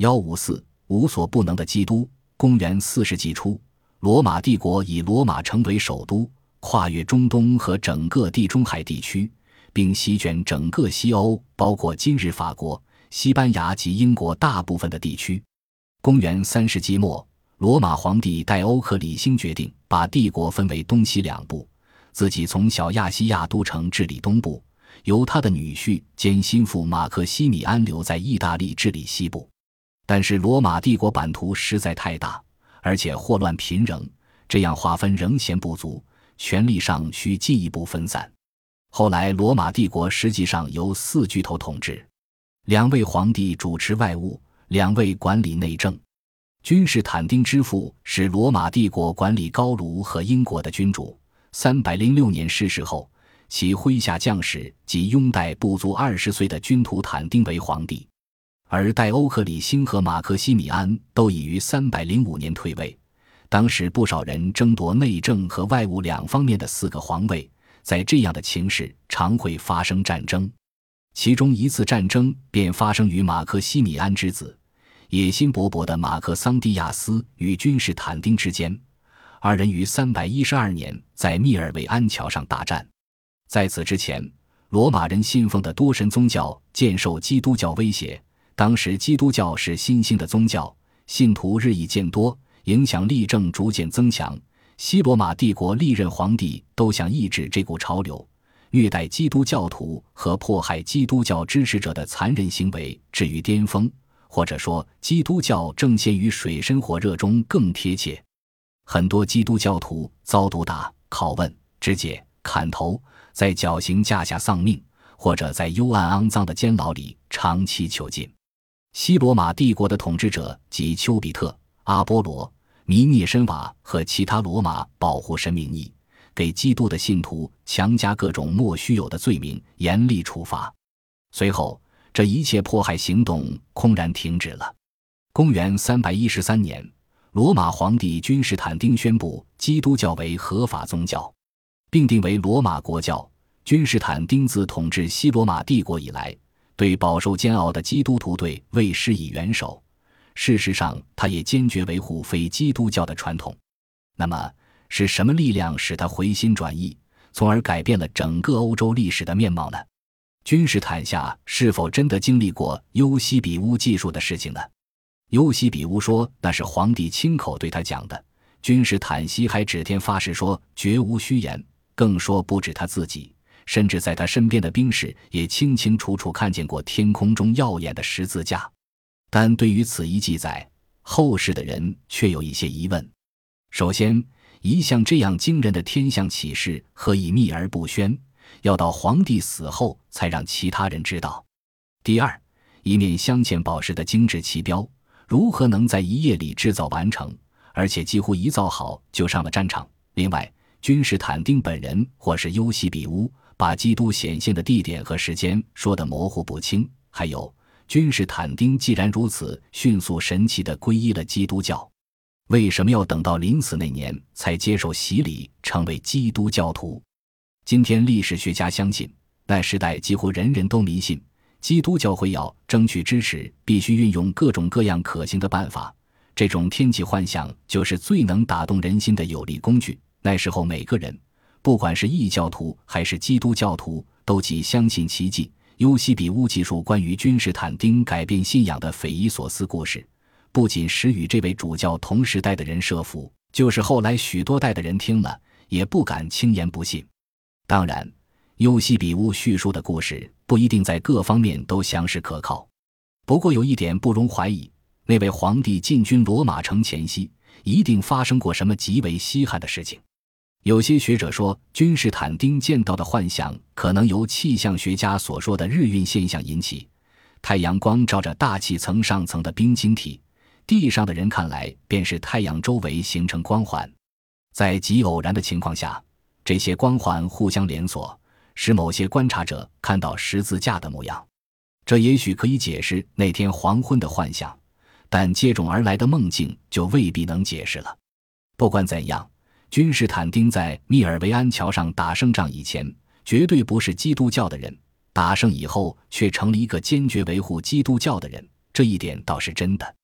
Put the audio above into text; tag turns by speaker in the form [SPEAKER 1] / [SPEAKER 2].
[SPEAKER 1] 幺五四无所不能的基督。公元四世纪初，罗马帝国以罗马城为首都，跨越中东和整个地中海地区，并席卷整个西欧，包括今日法国、西班牙及英国大部分的地区。公元三世纪末，罗马皇帝戴欧克里星决定把帝国分为东西两部，自己从小亚细亚都城治理东部，由他的女婿兼心腹马克西米安留在意大利治理西部。但是罗马帝国版图实在太大，而且祸乱频仍，这样划分仍嫌不足，权力上需进一步分散。后来，罗马帝国实际上由四巨头统治，两位皇帝主持外务，两位管理内政。君士坦丁之父是罗马帝国管理高卢和英国的君主。三百零六年逝世后，其麾下将士及拥戴不足二十岁的君图坦丁为皇帝。而戴欧克里辛和马克西米安都已于三百零五年退位。当时不少人争夺内政和外务两方面的四个皇位，在这样的情势，常会发生战争。其中一次战争便发生于马克西米安之子、野心勃勃的马克桑蒂亚斯与君士坦丁之间。二人于三百一十二年在密尔维安桥上大战。在此之前，罗马人信奉的多神宗教渐受基督教威胁。当时，基督教是新兴的宗教，信徒日益渐多，影响力正逐渐增强。西罗马帝国历任皇帝都想抑制这股潮流，虐待基督教徒和迫害基督教支持者的残忍行为至于巅峰，或者说，基督教正陷于水深火热中更贴切。很多基督教徒遭毒打、拷问、肢解、砍头，在绞刑架下丧命，或者在幽暗肮脏的监牢里长期囚禁。西罗马帝国的统治者及丘比特、阿波罗、弥涅申瓦和其他罗马保护神名义，给基督的信徒强加各种莫须有的罪名，严厉处罚。随后，这一切迫害行动空然停止了。公元三百一十三年，罗马皇帝君士坦丁宣布基督教为合法宗教，并定为罗马国教。君士坦丁自统治西罗马帝国以来。对饱受煎熬的基督徒队未施以援手，事实上，他也坚决维护非基督教的传统。那么，是什么力量使他回心转意，从而改变了整个欧洲历史的面貌呢？君士坦夏是否真的经历过尤西比乌技术的事情呢？尤西比乌说那是皇帝亲口对他讲的。君士坦西还指天发誓说绝无虚言，更说不止他自己。甚至在他身边的兵士也清清楚楚看见过天空中耀眼的十字架，但对于此一记载，后世的人却有一些疑问。首先，一向这样惊人的天象启示何以秘而不宣，要到皇帝死后才让其他人知道？第二，一面镶嵌宝石的精致旗标，如何能在一夜里制造完成，而且几乎一造好就上了战场？另外，君士坦丁本人或是优西比乌。把基督显现的地点和时间说得模糊不清。还有，君士坦丁既然如此迅速神奇地皈依了基督教，为什么要等到临死那年才接受洗礼，成为基督教徒？今天历史学家相信，那时代几乎人人都迷信基督教会要争取支持，必须运用各种各样可行的办法。这种天启幻想就是最能打动人心的有力工具。那时候，每个人。不管是异教徒还是基督教徒，都极相信奇迹。尤西比乌记述关于君士坦丁改变信仰的匪夷所思故事，不仅使与这位主教同时代的人设服，就是后来许多代的人听了也不敢轻言不信。当然，尤西比乌叙述的故事不一定在各方面都详实可靠。不过有一点不容怀疑：那位皇帝进军罗马城前夕，一定发生过什么极为稀罕的事情。有些学者说，君士坦丁见到的幻象可能由气象学家所说的日晕现象引起。太阳光照着大气层上层的冰晶体，地上的人看来便是太阳周围形成光环。在极偶然的情况下，这些光环互相连锁，使某些观察者看到十字架的模样。这也许可以解释那天黄昏的幻象，但接踵而来的梦境就未必能解释了。不管怎样。君士坦丁在密尔维安桥上打胜仗以前，绝对不是基督教的人；打胜以后，却成了一个坚决维护基督教的人。这一点倒是真的。